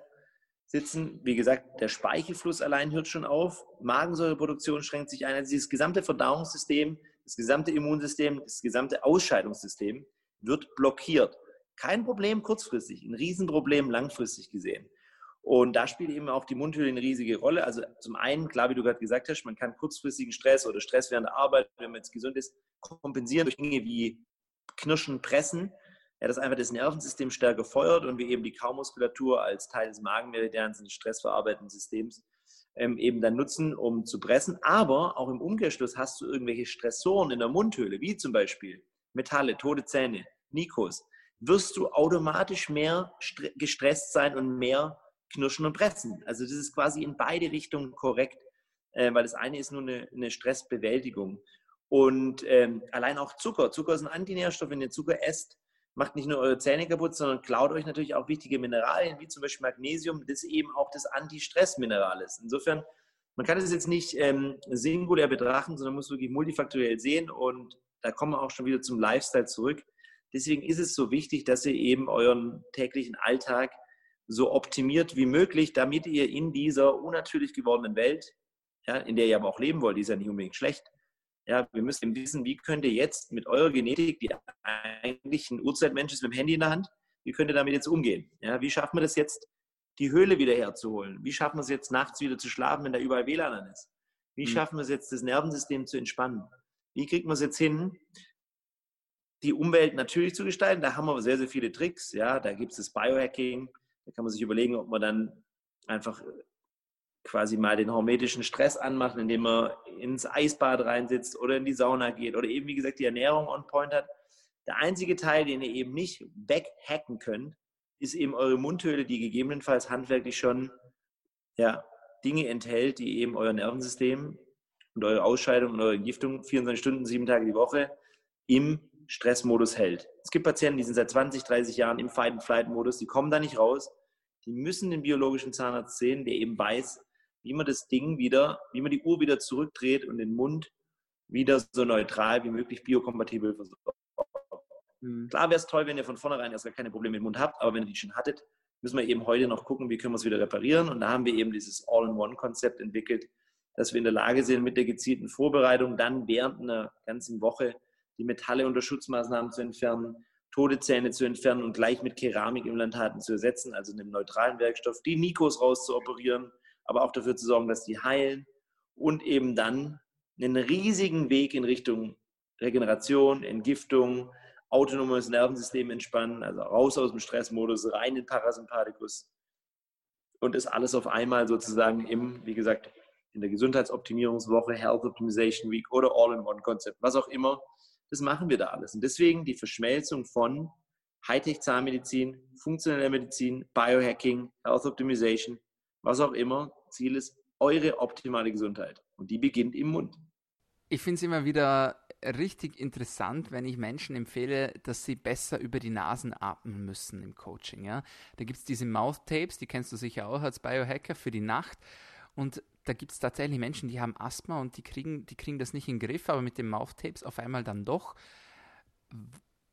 sitzen. Wie gesagt, der Speichelfluss allein hört schon auf. Magensäureproduktion schränkt sich ein. Also dieses gesamte Verdauungssystem, das gesamte Immunsystem, das gesamte Ausscheidungssystem wird blockiert. Kein Problem kurzfristig, ein Riesenproblem langfristig gesehen. Und da spielt eben auch die Mundhöhle eine riesige Rolle. Also zum einen, klar, wie du gerade gesagt hast, man kann kurzfristigen Stress oder Stress während der Arbeit, wenn man jetzt gesund ist, kompensieren durch Dinge wie Knirschen, Pressen. Ja, das einfach das Nervensystem stärker feuert und wir eben die Kaumuskulatur als Teil des Magenmeridians des stressverarbeitenden Systems ähm, eben dann nutzen, um zu pressen. Aber auch im Umkehrschluss hast du irgendwelche Stressoren in der Mundhöhle, wie zum Beispiel Metalle, tote Zähne, Nikos, wirst du automatisch mehr gestresst sein und mehr knirschen und pressen. Also das ist quasi in beide Richtungen korrekt, äh, weil das eine ist nur eine, eine Stressbewältigung. Und ähm, allein auch Zucker. Zucker ist ein Antinährstoff. Wenn ihr Zucker esst, macht nicht nur eure Zähne kaputt, sondern klaut euch natürlich auch wichtige Mineralien, wie zum Beispiel Magnesium, das eben auch das Anti-Stress-Mineral ist. Insofern, man kann es jetzt nicht ähm, singulär betrachten, sondern muss wirklich multifaktoriell sehen. Und da kommen wir auch schon wieder zum Lifestyle zurück. Deswegen ist es so wichtig, dass ihr eben euren täglichen Alltag so optimiert wie möglich, damit ihr in dieser unnatürlich gewordenen Welt, ja, in der ihr aber auch leben wollt, die ist ja nicht unbedingt schlecht. Ja, wir müssen wissen, wie könnt ihr jetzt mit eurer Genetik, die eigentlich ein Urzeitmensch ist mit dem Handy in der Hand, wie könnt ihr damit jetzt umgehen? Ja, wie schaffen wir das jetzt, die Höhle wieder herzuholen? Wie schaffen wir es jetzt, nachts wieder zu schlafen, wenn da überall WLAN an ist? Wie mhm. schaffen wir es jetzt, das Nervensystem zu entspannen? Wie kriegt man es jetzt hin, die Umwelt natürlich zu gestalten? Da haben wir sehr, sehr viele Tricks. Ja, da gibt es das Biohacking, da kann man sich überlegen, ob man dann einfach äh, quasi mal den hormetischen Stress anmacht, indem man ins Eisbad reinsitzt oder in die Sauna geht oder eben, wie gesagt, die Ernährung on point hat. Der einzige Teil, den ihr eben nicht weghacken könnt, ist eben eure Mundhöhle, die gegebenenfalls handwerklich schon ja, Dinge enthält, die eben euer Nervensystem und eure Ausscheidung und eure Entgiftung 24 Stunden, sieben Tage die Woche im Stressmodus hält. Es gibt Patienten, die sind seit 20, 30 Jahren im Fight-and-Flight-Modus, die kommen da nicht raus. Die müssen den biologischen Zahnarzt sehen, der eben weiß, wie man das Ding wieder, wie man die Uhr wieder zurückdreht und den Mund wieder so neutral wie möglich biokompatibel versorgt. Mhm. Klar wäre es toll, wenn ihr von vornherein erst gar keine Probleme im Mund habt, aber wenn ihr die schon hattet, müssen wir eben heute noch gucken, wie können wir es wieder reparieren. Und da haben wir eben dieses All-in-One-Konzept entwickelt, dass wir in der Lage sind, mit der gezielten Vorbereitung dann während einer ganzen Woche die Metalle unter Schutzmaßnahmen zu entfernen, tote Zähne zu entfernen und gleich mit Keramikimplantaten zu ersetzen, also einem neutralen Werkstoff, die Nikos rauszuoperieren, aber auch dafür zu sorgen, dass die heilen und eben dann einen riesigen Weg in Richtung Regeneration, Entgiftung, autonomes Nervensystem entspannen, also raus aus dem Stressmodus, rein in Parasympathikus und das alles auf einmal sozusagen im, wie gesagt, in der Gesundheitsoptimierungswoche, Health Optimization Week oder All-in-One-Konzept, was auch immer, das machen wir da alles. Und deswegen die Verschmelzung von Hightech-Zahnmedizin, funktioneller Medizin, Biohacking, Health Optimization, was auch immer. Ziel ist eure optimale Gesundheit. Und die beginnt im Mund. Ich finde es immer wieder richtig interessant, wenn ich Menschen empfehle, dass sie besser über die Nasen atmen müssen im Coaching. Ja? Da gibt es diese Mouth Tapes, die kennst du sicher auch als Biohacker für die Nacht. Und da gibt es tatsächlich Menschen, die haben Asthma und die kriegen, die kriegen das nicht in den Griff, aber mit den Mouth Tapes auf einmal dann doch.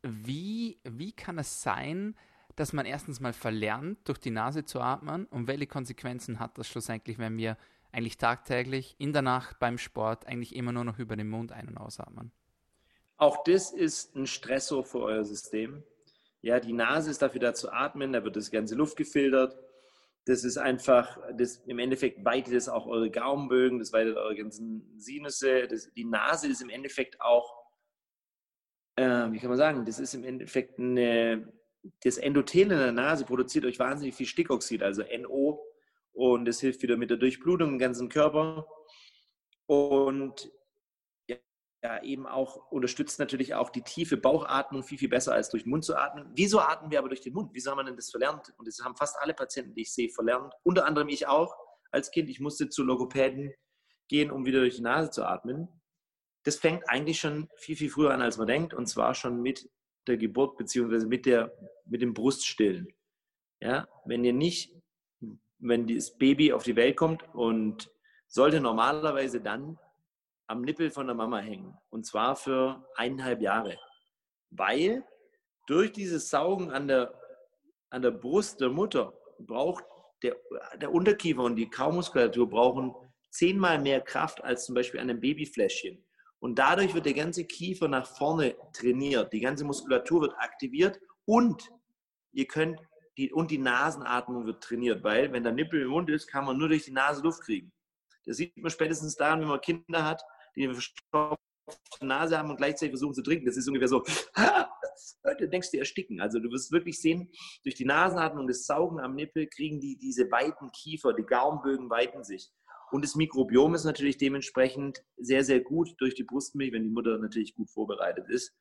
Wie, wie kann es sein, dass man erstens mal verlernt, durch die Nase zu atmen und welche Konsequenzen hat das schlussendlich, wenn wir eigentlich tagtäglich in der Nacht beim Sport eigentlich immer nur noch über den Mund ein- und ausatmen? Auch das ist ein Stressor für euer System. Ja, die Nase ist dafür da zu atmen, da wird das ganze Luft gefiltert das ist einfach, das, im Endeffekt weitet es auch eure Gaumenbögen, das weitet eure ganzen Sinusse. Das, die Nase ist im Endeffekt auch, äh, wie kann man sagen, das ist im Endeffekt eine, das Endothel in der Nase produziert euch wahnsinnig viel Stickoxid, also NO, und das hilft wieder mit der Durchblutung im ganzen Körper. Und ja eben auch unterstützt natürlich auch die tiefe Bauchatmung viel, viel besser als durch den Mund zu atmen. Wieso atmen wir aber durch den Mund? Wieso haben wir denn das verlernt? Und das haben fast alle Patienten, die ich sehe, verlernt. Unter anderem ich auch als Kind. Ich musste zu Logopäden gehen, um wieder durch die Nase zu atmen. Das fängt eigentlich schon viel, viel früher an, als man denkt. Und zwar schon mit der Geburt beziehungsweise mit, der, mit dem Bruststillen. Ja, wenn ihr nicht, wenn das Baby auf die Welt kommt und sollte normalerweise dann am Nippel von der Mama hängen. Und zwar für eineinhalb Jahre. Weil durch dieses Saugen an der, an der Brust der Mutter braucht der, der Unterkiefer und die Kaumuskulatur brauchen zehnmal mehr Kraft als zum Beispiel an einem Babyfläschchen. Und dadurch wird der ganze Kiefer nach vorne trainiert, die ganze Muskulatur wird aktiviert und ihr könnt die, und die Nasenatmung wird trainiert, weil wenn der Nippel im Mund ist, kann man nur durch die Nase Luft kriegen. Das sieht man spätestens daran, wenn man Kinder hat, die eine verstopfte Nase haben und gleichzeitig versuchen zu trinken. Das ist ungefähr so, du denkst, die ersticken. Also du wirst wirklich sehen, durch die Nasenatmung und das Saugen am Nippel kriegen die diese weiten Kiefer, die Gaumbögen weiten sich. Und das Mikrobiom ist natürlich dementsprechend sehr, sehr gut durch die Brustmilch, wenn die Mutter natürlich gut vorbereitet ist.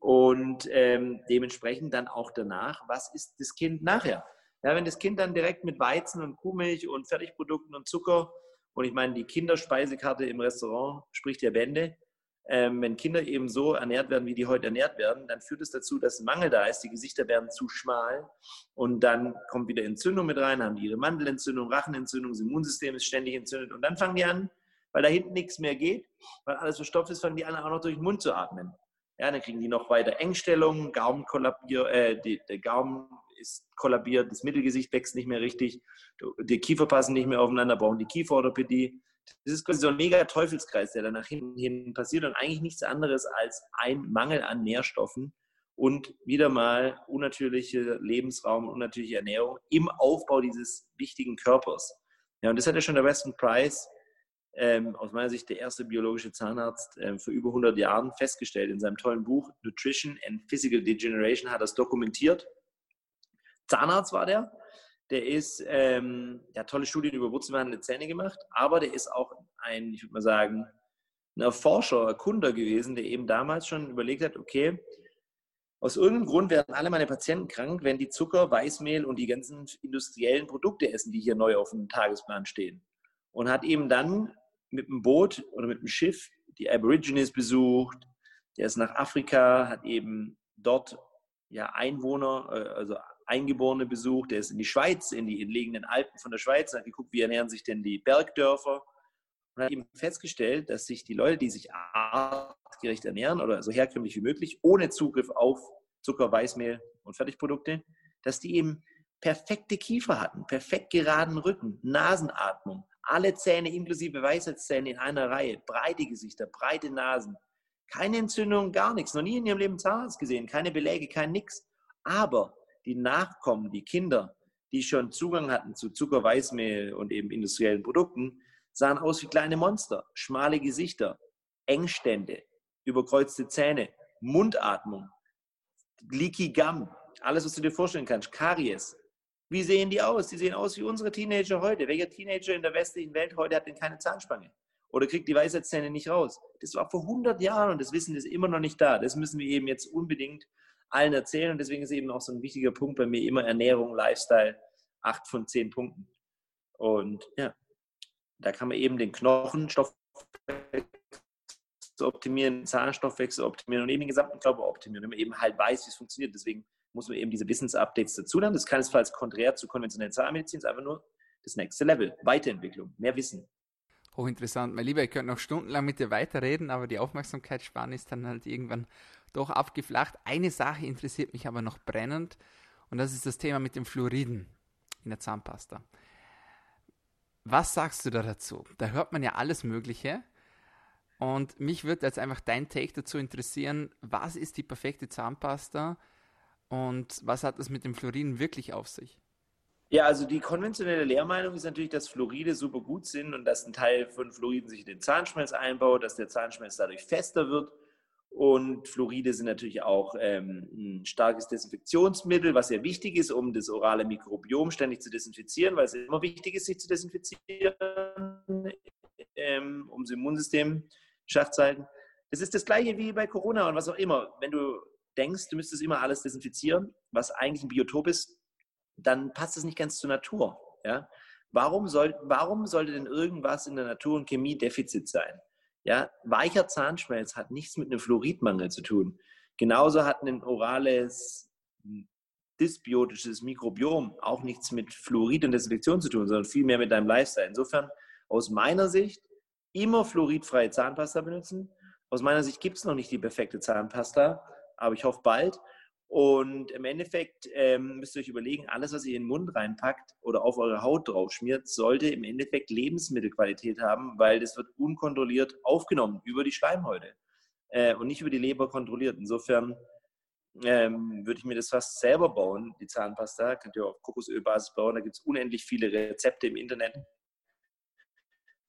Und ähm, dementsprechend dann auch danach, was ist das Kind nachher? Ja, wenn das Kind dann direkt mit Weizen und Kuhmilch und Fertigprodukten und Zucker, und ich meine, die Kinderspeisekarte im Restaurant spricht ja Bände, ähm, wenn Kinder eben so ernährt werden, wie die heute ernährt werden, dann führt es dazu, dass Mangel da ist, die Gesichter werden zu schmal. Und dann kommt wieder Entzündung mit rein, haben die ihre Mandelentzündung, Rachenentzündung, das Immunsystem ist ständig entzündet. Und dann fangen die an, weil da hinten nichts mehr geht, weil alles verstopft ist, fangen die an, auch noch durch den Mund zu atmen. Ja, dann kriegen die noch weiter Engstellungen, Gaumen kollabiert, äh, die, der Gaumen ist kollabiert, das Mittelgesicht wächst nicht mehr richtig, die Kiefer passen nicht mehr aufeinander, brauchen die Kieferorthopädie das ist quasi so ein mega Teufelskreis, der dann nach hinten hin passiert und eigentlich nichts anderes als ein Mangel an Nährstoffen und wieder mal unnatürliche Lebensraum, unnatürliche Ernährung im Aufbau dieses wichtigen Körpers. Ja, und das hat ja schon der Weston Price, ähm, aus meiner Sicht der erste biologische Zahnarzt, ähm, vor über 100 Jahren festgestellt. In seinem tollen Buch Nutrition and Physical Degeneration hat er es dokumentiert. Zahnarzt war der der ist, ähm, der hat tolle Studien über wurzelbehandelte Zähne gemacht, aber der ist auch ein, ich würde mal sagen, ein Erforscher, Erkunder gewesen, der eben damals schon überlegt hat, okay, aus irgendeinem Grund werden alle meine Patienten krank, wenn die Zucker, Weißmehl und die ganzen industriellen Produkte essen, die hier neu auf dem Tagesplan stehen. Und hat eben dann mit dem Boot oder mit dem Schiff die Aborigines besucht, der ist nach Afrika, hat eben dort ja Einwohner, äh, also Eingeborene besucht, der ist in die Schweiz, in die entlegenen Alpen von der Schweiz, hat geguckt, wie ernähren sich denn die Bergdörfer und hat eben festgestellt, dass sich die Leute, die sich artgerecht ernähren oder so herkömmlich wie möglich, ohne Zugriff auf Zucker, Weißmehl und Fertigprodukte, dass die eben perfekte Kiefer hatten, perfekt geraden Rücken, Nasenatmung, alle Zähne inklusive Weisheitszähne in einer Reihe, breite Gesichter, breite Nasen, keine Entzündung, gar nichts, noch nie in ihrem Leben Zahnarzt gesehen, keine Beläge, kein nix. Aber die Nachkommen, die Kinder, die schon Zugang hatten zu Zucker, Weißmehl und eben industriellen Produkten, sahen aus wie kleine Monster, schmale Gesichter, Engstände, überkreuzte Zähne, Mundatmung, Leaky Gum, alles, was du dir vorstellen kannst, Karies. Wie sehen die aus? Die sehen aus wie unsere Teenager heute. Welcher Teenager in der westlichen Welt heute hat denn keine Zahnspange? Oder kriegt die Weisheitszähne nicht raus? Das war vor 100 Jahren und das Wissen ist immer noch nicht da. Das müssen wir eben jetzt unbedingt allen erzählen. Und deswegen ist eben auch so ein wichtiger Punkt bei mir immer Ernährung, Lifestyle, acht von zehn Punkten. Und ja, da kann man eben den Knochenstoffwechsel optimieren, Zahnstoffwechsel optimieren und eben den gesamten Körper optimieren, wenn man eben halt weiß, wie es funktioniert. Deswegen muss man eben diese Wissensupdates dazu lernen. Das ist keinesfalls konträr zu konventionellen Zahnmedizin, ist einfach nur das nächste Level, Weiterentwicklung, mehr Wissen. Hochinteressant. Mein Lieber, ich könnte noch stundenlang mit dir weiterreden, aber die Aufmerksamkeitsspanne ist dann halt irgendwann doch abgeflacht. Eine Sache interessiert mich aber noch brennend und das ist das Thema mit dem Fluoriden in der Zahnpasta. Was sagst du da dazu? Da hört man ja alles Mögliche. Und mich würde jetzt einfach dein Take dazu interessieren. Was ist die perfekte Zahnpasta und was hat das mit dem Fluoriden wirklich auf sich? Ja, also die konventionelle Lehrmeinung ist natürlich, dass Fluoride super gut sind und dass ein Teil von Fluoriden sich in den Zahnschmelz einbaut, dass der Zahnschmelz dadurch fester wird und Fluoride sind natürlich auch ähm, ein starkes Desinfektionsmittel, was sehr wichtig ist, um das orale Mikrobiom ständig zu desinfizieren, weil es immer wichtig ist, sich zu desinfizieren, ähm, um das Immunsystem schach zu halten. Es ist das gleiche wie bei Corona und was auch immer. Wenn du denkst, du müsstest immer alles desinfizieren, was eigentlich ein Biotop ist, dann passt es nicht ganz zur Natur. Ja? Warum, soll, warum sollte denn irgendwas in der Natur und Chemie Defizit sein? Ja, weicher Zahnschmelz hat nichts mit einem Fluoridmangel zu tun. Genauso hat ein orales dysbiotisches Mikrobiom auch nichts mit Fluorid und Desinfektion zu tun, sondern vielmehr mit deinem Lifestyle. Insofern aus meiner Sicht immer fluoridfreie Zahnpasta benutzen. Aus meiner Sicht gibt es noch nicht die perfekte Zahnpasta, aber ich hoffe bald. Und im Endeffekt ähm, müsst ihr euch überlegen, alles, was ihr in den Mund reinpackt oder auf eure Haut drauf schmiert, sollte im Endeffekt Lebensmittelqualität haben, weil das wird unkontrolliert aufgenommen über die Schleimhäute äh, und nicht über die Leber kontrolliert. Insofern ähm, würde ich mir das fast selber bauen, die Zahnpasta. Könnt ihr auf Kokosölbasis bauen, da gibt es unendlich viele Rezepte im Internet.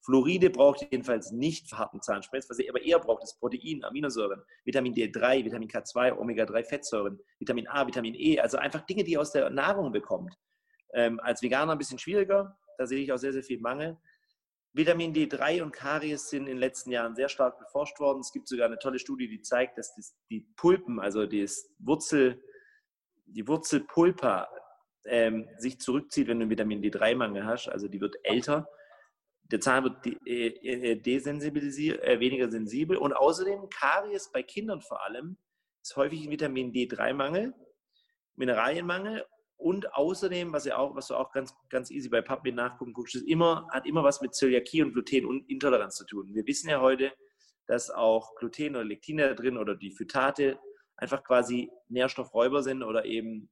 Fluoride braucht jedenfalls nicht für harten Zahnschmelz, was ihr aber eher braucht, ist Protein, Aminosäuren, Vitamin D3, Vitamin K2, Omega-3-Fettsäuren, Vitamin A, Vitamin E, also einfach Dinge, die ihr aus der Nahrung bekommt. Ähm, als Veganer ein bisschen schwieriger, da sehe ich auch sehr, sehr viel Mangel. Vitamin D3 und Karies sind in den letzten Jahren sehr stark beforscht worden. Es gibt sogar eine tolle Studie, die zeigt, dass das, die Pulpen, also das Wurzel, die Wurzelpulpa ähm, sich zurückzieht, wenn du Vitamin D3-Mangel hast. Also die wird älter der Zahn wird äh, äh, desensibilisiert, äh, weniger sensibel. Und außerdem Karies bei Kindern vor allem ist häufig ein Vitamin D3-Mangel, Mineralienmangel. Und außerdem, was, ja auch, was du auch ganz, ganz easy bei PubMed nachgucken guckst, ist immer, hat immer was mit Zöliakie und Glutenintoleranz zu tun. Wir wissen ja heute, dass auch Gluten oder Lektine da drin oder die Phytate einfach quasi Nährstoffräuber sind oder eben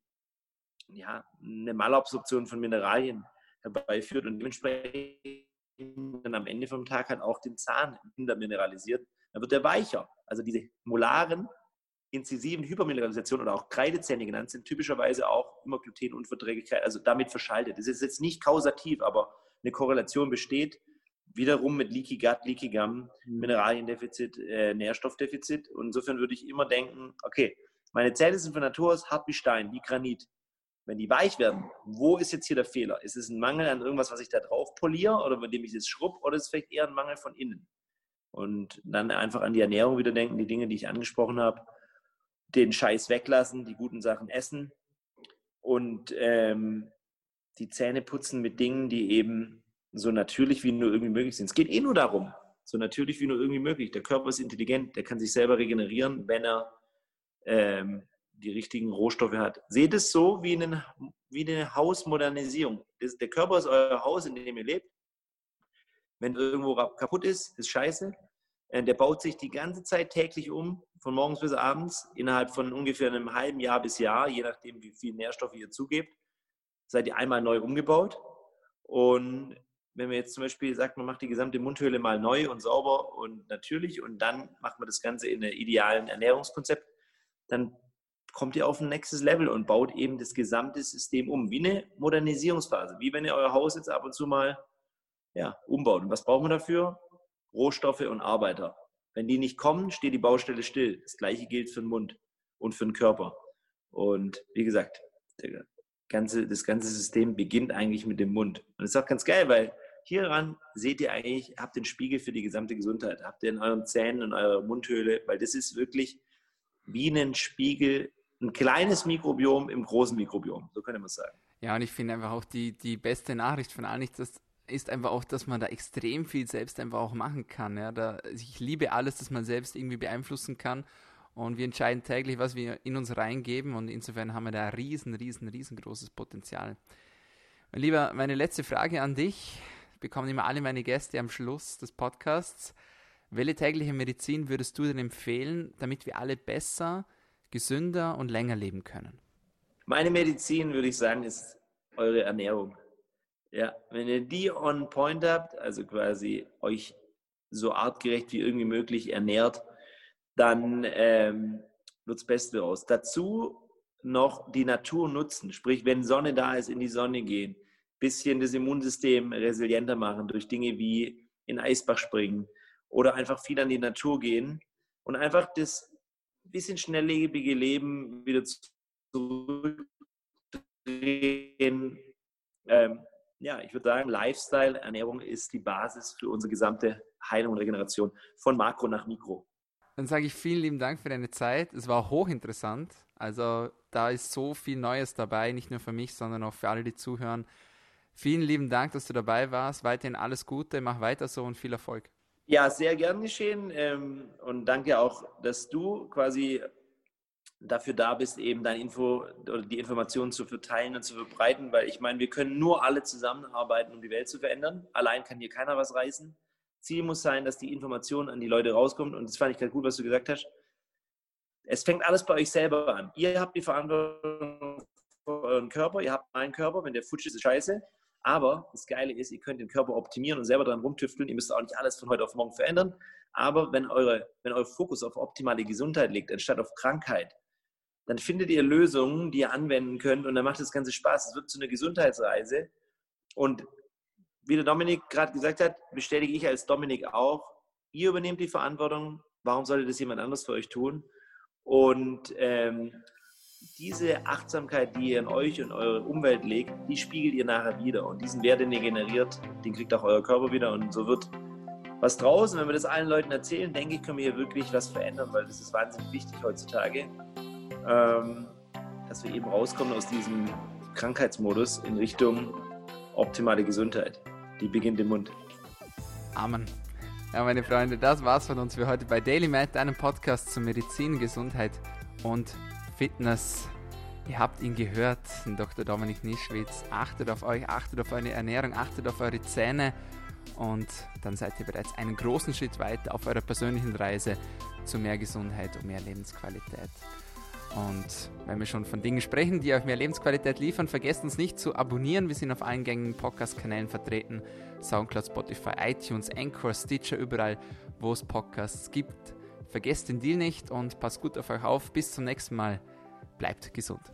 ja, eine Malabsorption von Mineralien herbeiführt. Und dementsprechend dann am Ende vom Tag halt auch den Zahn mineralisiert, dann wird der weicher. Also diese molaren, inzisiven Hypermineralisation oder auch Kreidezähne genannt sind typischerweise auch immer Glutenunverträglichkeit, also damit verschaltet. Das ist jetzt nicht kausativ, aber eine Korrelation besteht wiederum mit Leaky Gut, Leaky Gum, mhm. Mineraliendefizit, äh, Nährstoffdefizit. Und insofern würde ich immer denken, okay, meine Zähne sind von Natur aus hart wie Stein, wie Granit. Wenn die weich werden, wo ist jetzt hier der Fehler? Ist es ein Mangel an irgendwas, was ich da drauf poliere oder bei dem ich es schrub oder ist es vielleicht eher ein Mangel von innen? Und dann einfach an die Ernährung wieder denken, die Dinge, die ich angesprochen habe, den Scheiß weglassen, die guten Sachen essen und ähm, die Zähne putzen mit Dingen, die eben so natürlich wie nur irgendwie möglich sind. Es geht eh nur darum, so natürlich wie nur irgendwie möglich. Der Körper ist intelligent, der kann sich selber regenerieren, wenn er ähm, die richtigen Rohstoffe hat. Seht es so wie eine, wie eine Hausmodernisierung. Das, der Körper ist euer Haus, in dem ihr lebt. Wenn irgendwo kaputt ist, ist scheiße. Äh, der baut sich die ganze Zeit täglich um, von morgens bis abends, innerhalb von ungefähr einem halben Jahr bis Jahr, je nachdem, wie viel Nährstoffe ihr zugebt, seid ihr einmal neu umgebaut. Und wenn man jetzt zum Beispiel sagt, man macht die gesamte Mundhöhle mal neu und sauber und natürlich und dann macht man das Ganze in einem idealen Ernährungskonzept, dann kommt ihr auf ein nächstes Level und baut eben das gesamte System um, wie eine Modernisierungsphase, wie wenn ihr euer Haus jetzt ab und zu mal ja, umbaut. Und was brauchen wir dafür? Rohstoffe und Arbeiter. Wenn die nicht kommen, steht die Baustelle still. Das gleiche gilt für den Mund und für den Körper. Und wie gesagt, ganze, das ganze System beginnt eigentlich mit dem Mund. Und das ist auch ganz geil, weil hieran seht ihr eigentlich, habt den Spiegel für die gesamte Gesundheit. Habt ihr in euren Zähnen und eurer Mundhöhle, weil das ist wirklich wie ein Spiegel ein kleines Mikrobiom im großen Mikrobiom, so könnte man sagen. Ja, und ich finde einfach auch die, die beste Nachricht von allen ist, ist einfach auch, dass man da extrem viel selbst einfach auch machen kann. Ja? Da, ich liebe alles, das man selbst irgendwie beeinflussen kann. Und wir entscheiden täglich, was wir in uns reingeben. Und insofern haben wir da riesen, riesen, riesengroßes Potenzial. Mein Lieber, meine letzte Frage an dich bekommen immer alle meine Gäste am Schluss des Podcasts. Welche tägliche Medizin würdest du denn empfehlen, damit wir alle besser gesünder und länger leben können? Meine Medizin, würde ich sagen, ist eure Ernährung. Ja, wenn ihr die on point habt, also quasi euch so artgerecht wie irgendwie möglich ernährt, dann ähm, wird das Beste raus. Dazu noch die Natur nutzen, sprich, wenn Sonne da ist, in die Sonne gehen, bisschen das Immunsystem resilienter machen durch Dinge wie in Eisbach springen oder einfach viel an die Natur gehen und einfach das bisschen schnelllebige Leben wieder zurückdrehen. Ähm, ja, ich würde sagen, Lifestyle, Ernährung ist die Basis für unsere gesamte Heilung und Regeneration von Makro nach Mikro. Dann sage ich vielen lieben Dank für deine Zeit. Es war hochinteressant. Also da ist so viel Neues dabei, nicht nur für mich, sondern auch für alle, die zuhören. Vielen lieben Dank, dass du dabei warst. Weiterhin alles Gute, mach weiter so und viel Erfolg. Ja, sehr gern geschehen. Ähm, und danke auch, dass du quasi dafür da bist, eben deine Info oder die Informationen zu verteilen und zu verbreiten, weil ich meine, wir können nur alle zusammenarbeiten, um die Welt zu verändern. Allein kann hier keiner was reißen. Ziel muss sein, dass die Information an die Leute rauskommt. Und das fand ich gerade gut, was du gesagt hast. es fängt alles bei euch selber an. Ihr habt die Verantwortung für euren Körper, ihr habt einen Körper, wenn der futsch ist, ist scheiße. Aber das Geile ist, ihr könnt den Körper optimieren und selber dran rumtüfteln. Ihr müsst auch nicht alles von heute auf morgen verändern. Aber wenn, eure, wenn euer Fokus auf optimale Gesundheit liegt, anstatt auf Krankheit, dann findet ihr Lösungen, die ihr anwenden könnt und dann macht das Ganze Spaß. Es wird zu einer Gesundheitsreise. Und wie der Dominik gerade gesagt hat, bestätige ich als Dominik auch, ihr übernehmt die Verantwortung. Warum sollte das jemand anderes für euch tun? Und ähm, diese Achtsamkeit, die ihr in euch und eure Umwelt legt, die spiegelt ihr nachher wieder. Und diesen Wert, den ihr generiert, den kriegt auch euer Körper wieder. Und so wird was draußen. Wenn wir das allen Leuten erzählen, denke ich, können wir hier wirklich was verändern, weil das ist wahnsinnig wichtig heutzutage, ähm, dass wir eben rauskommen aus diesem Krankheitsmodus in Richtung optimale Gesundheit. Die beginnt im Mund. Amen. Ja, meine Freunde, das war's von uns für heute bei Daily Med, einem Podcast zu Medizin, Gesundheit und Fitness. Ihr habt ihn gehört, Dr. Dominik Nischwitz. Achtet auf euch, achtet auf eure Ernährung, achtet auf eure Zähne und dann seid ihr bereits einen großen Schritt weiter auf eurer persönlichen Reise zu mehr Gesundheit und mehr Lebensqualität. Und wenn wir schon von Dingen sprechen, die euch mehr Lebensqualität liefern, vergesst uns nicht zu abonnieren. Wir sind auf allen gängigen Podcast-Kanälen vertreten. Soundcloud, Spotify, iTunes, Anchor, Stitcher, überall, wo es Podcasts gibt. Vergesst den Deal nicht und passt gut auf euch auf. Bis zum nächsten Mal. Bleibt gesund.